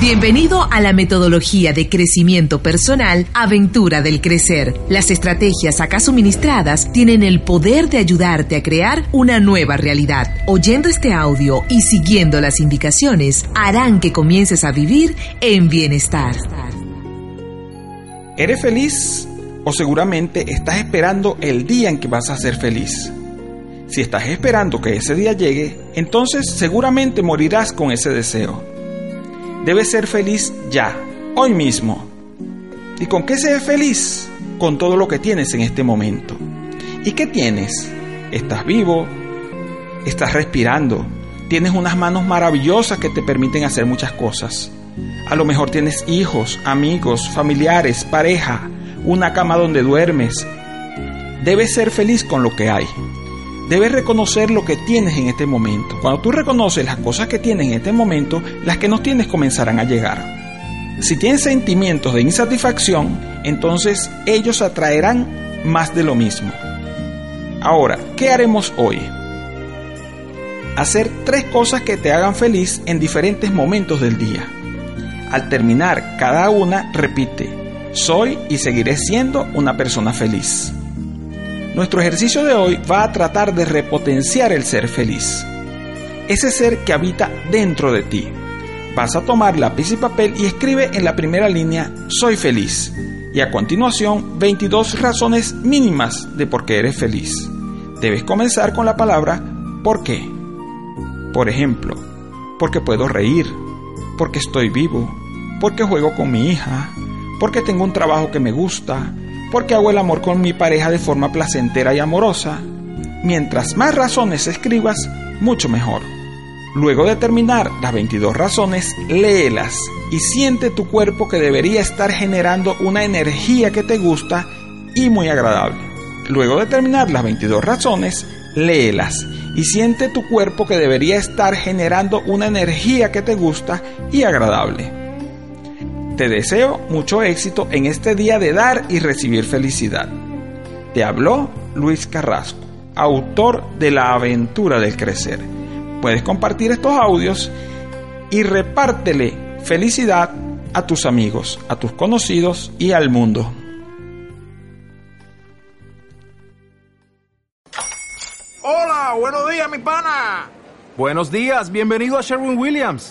Bienvenido a la metodología de crecimiento personal Aventura del Crecer. Las estrategias acá suministradas tienen el poder de ayudarte a crear una nueva realidad. Oyendo este audio y siguiendo las indicaciones harán que comiences a vivir en bienestar. ¿Eres feliz o seguramente estás esperando el día en que vas a ser feliz? Si estás esperando que ese día llegue, entonces seguramente morirás con ese deseo. Debes ser feliz ya, hoy mismo. ¿Y con qué se feliz? Con todo lo que tienes en este momento. ¿Y qué tienes? Estás vivo, estás respirando, tienes unas manos maravillosas que te permiten hacer muchas cosas. A lo mejor tienes hijos, amigos, familiares, pareja, una cama donde duermes. Debes ser feliz con lo que hay. Debes reconocer lo que tienes en este momento. Cuando tú reconoces las cosas que tienes en este momento, las que no tienes comenzarán a llegar. Si tienes sentimientos de insatisfacción, entonces ellos atraerán más de lo mismo. Ahora, ¿qué haremos hoy? Hacer tres cosas que te hagan feliz en diferentes momentos del día. Al terminar cada una, repite, soy y seguiré siendo una persona feliz. Nuestro ejercicio de hoy va a tratar de repotenciar el ser feliz. Ese ser que habita dentro de ti. Vas a tomar lápiz y papel y escribe en la primera línea soy feliz y a continuación 22 razones mínimas de por qué eres feliz. Debes comenzar con la palabra ¿por qué? Por ejemplo, porque puedo reír, porque estoy vivo, porque juego con mi hija, porque tengo un trabajo que me gusta, porque hago el amor con mi pareja de forma placentera y amorosa. Mientras más razones escribas, mucho mejor. Luego de terminar las 22 razones, léelas y siente tu cuerpo que debería estar generando una energía que te gusta y muy agradable. Luego de terminar las 22 razones, léelas y siente tu cuerpo que debería estar generando una energía que te gusta y agradable. Te deseo mucho éxito en este día de dar y recibir felicidad. Te habló Luis Carrasco, autor de La aventura del crecer. Puedes compartir estos audios y repártele felicidad a tus amigos, a tus conocidos y al mundo. Hola, buenos días, mi pana. Buenos días, bienvenido a Sherwin Williams.